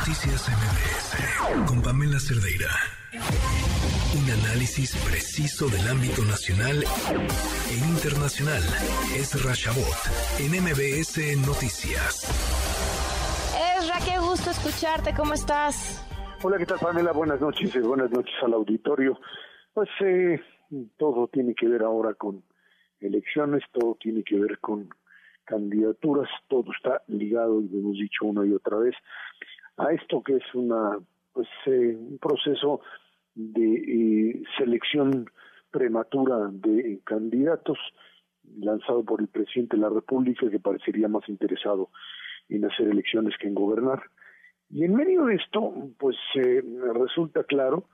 Noticias MBS con Pamela Cerdeira. Un análisis preciso del ámbito nacional e internacional. Es Rashabot en MBS Noticias. Esra, qué gusto escucharte. ¿Cómo estás? Hola, ¿qué tal, Pamela? Buenas noches. Eh, buenas noches al auditorio. Pues eh, todo tiene que ver ahora con elecciones, todo tiene que ver con candidaturas, todo está ligado, y lo hemos dicho una y otra vez, a esto que es una pues eh, un proceso de eh, selección prematura de candidatos lanzado por el presidente de la República que parecería más interesado en hacer elecciones que en gobernar. Y en medio de esto, pues eh, resulta claro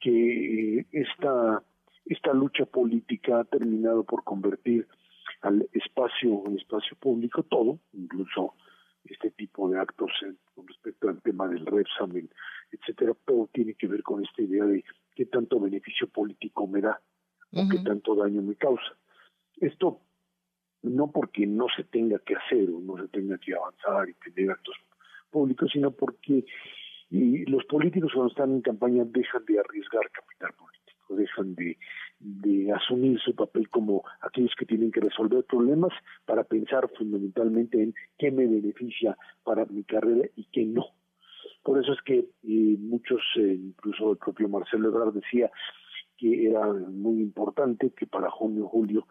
que esta, esta lucha política ha terminado por convertir al espacio, espacio público, todo, incluso este tipo de actos del Repsamen, etcétera, todo tiene que ver con esta idea de qué tanto beneficio político me da o qué tanto daño me causa. Esto no porque no se tenga que hacer o no se tenga que avanzar y tener actos públicos, sino porque y los políticos cuando están en campaña dejan de arriesgar capital político, dejan de de asumir su papel como aquellos que tienen que resolver problemas para pensar fundamentalmente en qué me beneficia para mi carrera y qué no. Por eso es que eh, muchos, eh, incluso el propio Marcelo Ebrard decía que era muy importante que para junio julio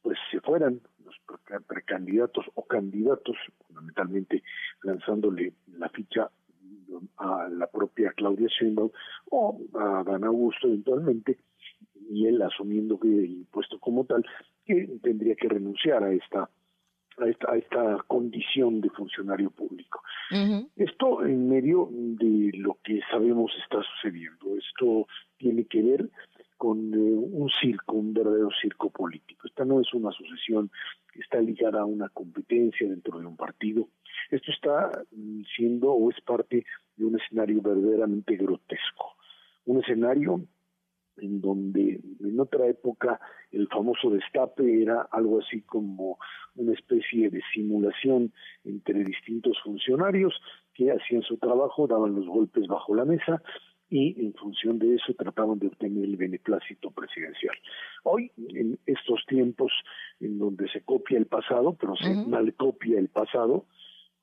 pues se fueran los precandidatos o candidatos, fundamentalmente lanzándole la ficha a la propia Claudia Sheinbaum o a Dan Augusto eventualmente, y él asumiendo que el puesto como tal, que tendría que renunciar a esta a esta, a esta condición de funcionario público. Esto en medio de lo que sabemos está sucediendo. Esto tiene que ver con eh, un circo, un verdadero circo político. Esta no es una sucesión que está ligada a una competencia dentro de un partido. Esto está mm, siendo o es parte de un escenario verdaderamente grotesco. Un escenario en donde en otra época el famoso destape era algo así como una especie de simulación entre distintos funcionarios que hacían su trabajo, daban los golpes bajo la mesa y en función de eso trataban de obtener el beneplácito presidencial. Hoy, en estos tiempos en donde se copia el pasado, pero se mal copia el pasado,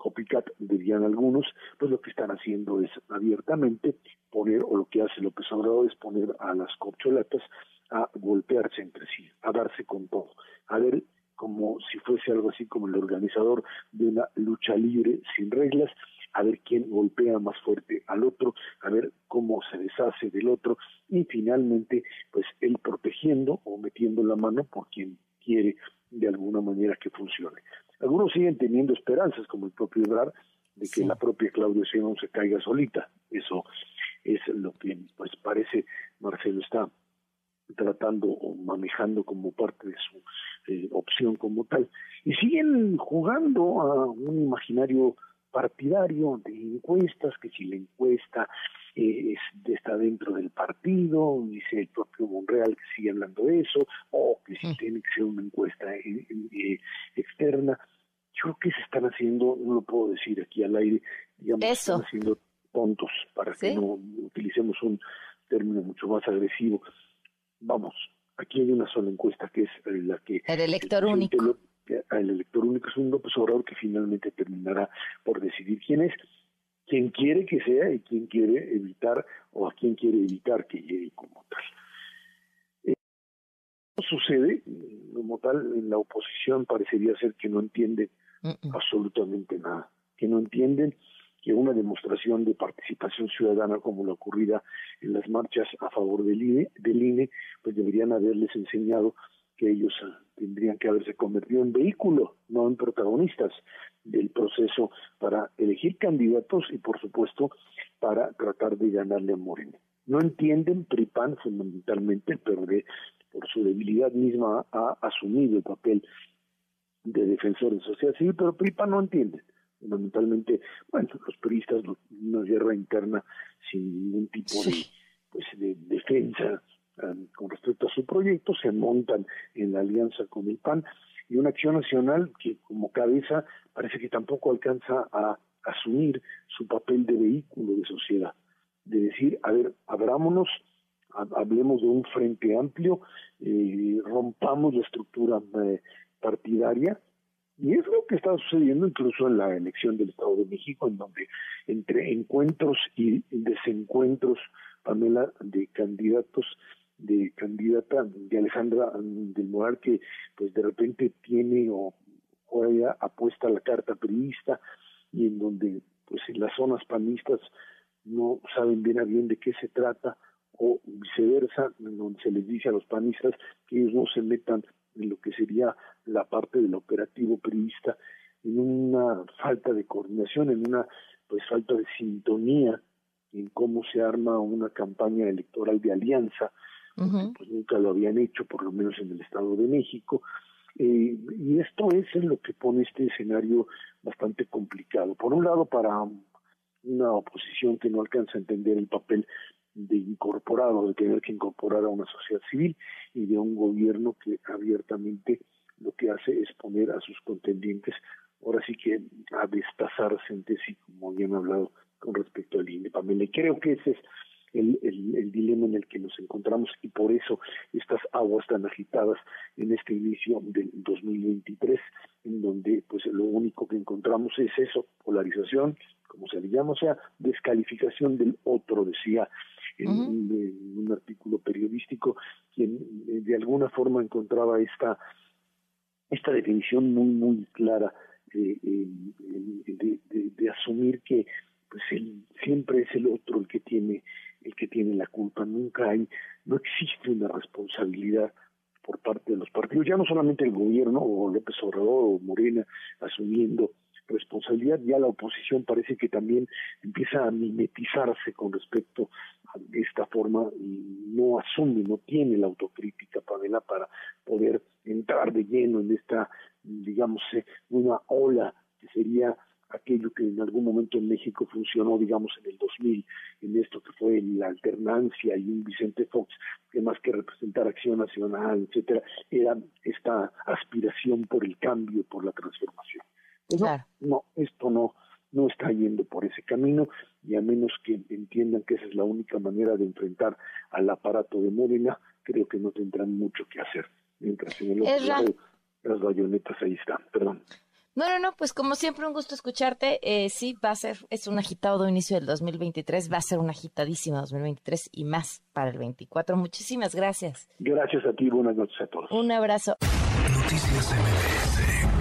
copycat dirían algunos, pues lo que están haciendo es abiertamente poner, o lo que hace López Obrador es poner a las corcholatas a golpearse entre sí, a darse con todo, a ver como si fuese algo así como el organizador de una lucha libre sin reglas, a ver quién golpea más fuerte al otro, a ver cómo se deshace del otro y finalmente pues él protegiendo o metiendo la mano por quien quiere de alguna manera que funcione. Algunos siguen teniendo esperanzas, como el propio Ebrard, de que la propia Claudia Sheinbaum se caiga solita. Eso es lo que pues parece Marcelo está tratando o manejando como parte de su eh, opción como tal. Y siguen jugando a un imaginario partidario de encuestas, que si la encuesta eh, está dentro del partido, dice el propio Monreal que sigue hablando de eso, o que si tiene que ser una encuesta eh, eh, externa. Que se están haciendo, no lo puedo decir aquí al aire, digamos, están haciendo tontos, para que no utilicemos un término mucho más agresivo. Vamos, aquí hay una sola encuesta que es la que... El elector único. El elector único es un López Obrador que finalmente terminará por decidir quién es, quién quiere que sea y quién quiere evitar o a quién quiere evitar que llegue como tal. Eh, sucede como tal en la oposición parecería ser que no absolutamente nada, que no entienden que una demostración de participación ciudadana como la ocurrida en las marchas a favor del INE, del INE pues deberían haberles enseñado que ellos ah, tendrían que haberse convertido en vehículo, no en protagonistas del proceso para elegir candidatos y, por supuesto, para tratar de ganarle a Moreno. No entienden, PRIPAN fundamentalmente, pero por su debilidad misma ha asumido el papel de defensor de sociedad civil, pero PRIPAN no entiende. Fundamentalmente, bueno, los periodistas, una guerra interna sin ningún tipo de, pues, de defensa Um, con respecto a su proyecto, se montan en la alianza con el PAN y una acción nacional que como cabeza parece que tampoco alcanza a asumir su papel de vehículo de sociedad, de decir, a ver, abrámonos, hablemos de un frente amplio, eh, rompamos la estructura eh, partidaria, y es lo que está sucediendo incluso en la elección del Estado de México, en donde entre encuentros y desencuentros, Pamela, de candidatos, de candidata de Alejandra del Moral, que pues de repente tiene o, o ella apuesta la carta periodista, y en donde pues en las zonas panistas no saben bien a bien de qué se trata o viceversa, en donde se les dice a los panistas que ellos no se metan en lo que sería la parte del operativo periodista, en una falta de coordinación, en una pues falta de sintonía en cómo se arma una campaña electoral de alianza, pues nunca lo habían hecho, por lo menos en el Estado de México, eh, y esto es en lo que pone este escenario bastante complicado. Por un lado, para una oposición que no alcanza a entender el papel de incorporado, de tener que incorporar a una sociedad civil y de un gobierno que abiertamente lo que hace es poner a sus contendientes, ahora sí que a destazarse entre sí, como bien hablado con respecto al INE. Pamela, creo que ese es el, el, dilema en el que nos encontramos y por eso estas aguas tan agitadas en este inicio del 2023, en donde pues lo único que encontramos es eso, polarización, como se le llama, o sea, descalificación del otro, decía en, un artículo periodístico, quien eh, de alguna forma encontraba esta esta definición muy muy clara de, de, asumir que pues siempre es el otro el que tiene el que tiene la culpa, nunca hay, no existe una responsabilidad por parte de los partidos, ya no solamente el gobierno o López Obrador o Morena asumiendo responsabilidad, ya la oposición parece que también empieza a mimetizarse con respecto a esta forma y no asume, no tiene la autocrítica, Pamela, para poder entrar de lleno en esta, digamos, eh, una ola que sería aquello que en algún momento en México funcionó, digamos, en el 2000, en esto que fue la alternancia y un Vicente Fox, que más que representar acción nacional, etcétera, era esta aspiración por el cambio, por la transformación. Pues no, no, esto no, no está yendo por ese camino y a menos que entiendan que esa es la única manera de enfrentar al aparato de Morena, creo que no tendrán mucho que hacer. Mientras en el otro lado, las bayonetas ahí están, perdón. No, no, no, pues como siempre un gusto escucharte. Eh, sí, va a ser, es un agitado inicio del 2023, va a ser un agitadísimo 2023 y más para el 24. Muchísimas gracias. Gracias a ti, buenas noches a todos. Un abrazo. Noticias MBS